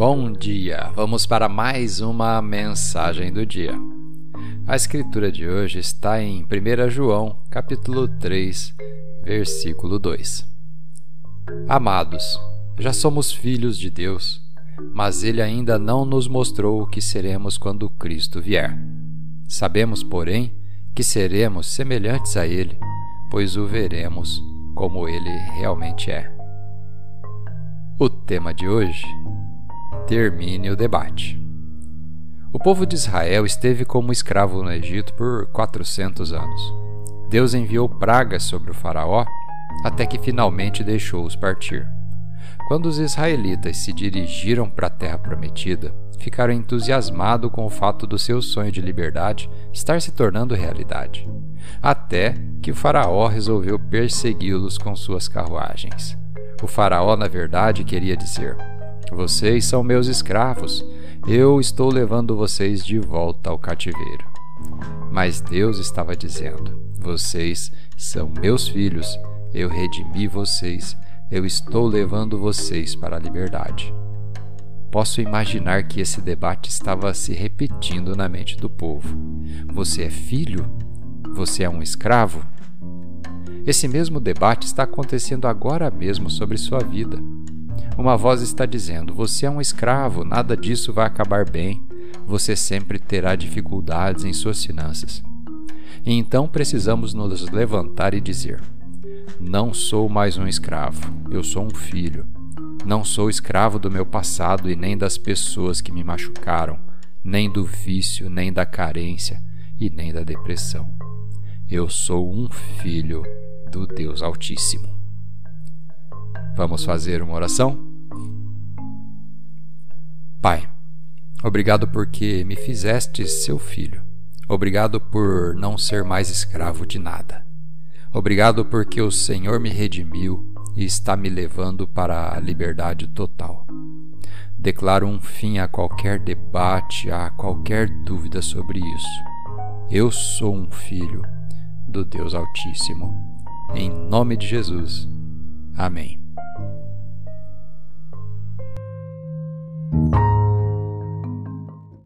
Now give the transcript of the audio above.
Bom dia! Vamos para mais uma mensagem do dia. A escritura de hoje está em 1 João, capítulo 3, versículo 2. Amados, já somos filhos de Deus, mas ele ainda não nos mostrou o que seremos quando Cristo vier. Sabemos, porém, que seremos semelhantes a ele, pois o veremos como ele realmente é. O tema de hoje: termine o debate. O povo de Israel esteve como escravo no Egito por 400 anos. Deus enviou pragas sobre o Faraó até que finalmente deixou-os partir. Quando os israelitas se dirigiram para a terra prometida, ficaram entusiasmados com o fato do seu sonho de liberdade estar se tornando realidade, até que o Faraó resolveu persegui-los com suas carruagens. O Faraó, na verdade, queria dizer: Vocês são meus escravos, eu estou levando vocês de volta ao cativeiro. Mas Deus estava dizendo: Vocês são meus filhos, eu redimi vocês, eu estou levando vocês para a liberdade. Posso imaginar que esse debate estava se repetindo na mente do povo. Você é filho? Você é um escravo? Esse mesmo debate está acontecendo agora mesmo sobre sua vida. Uma voz está dizendo: Você é um escravo, nada disso vai acabar bem, você sempre terá dificuldades em suas finanças. E então precisamos nos levantar e dizer: Não sou mais um escravo, eu sou um filho. Não sou escravo do meu passado e nem das pessoas que me machucaram, nem do vício, nem da carência e nem da depressão. Eu sou um filho do Deus Altíssimo. Vamos fazer uma oração? Pai, obrigado porque me fizeste seu filho. Obrigado por não ser mais escravo de nada. Obrigado porque o Senhor me redimiu e está me levando para a liberdade total. Declaro um fim a qualquer debate, a qualquer dúvida sobre isso. Eu sou um filho do Deus Altíssimo em nome de Jesus. Amém.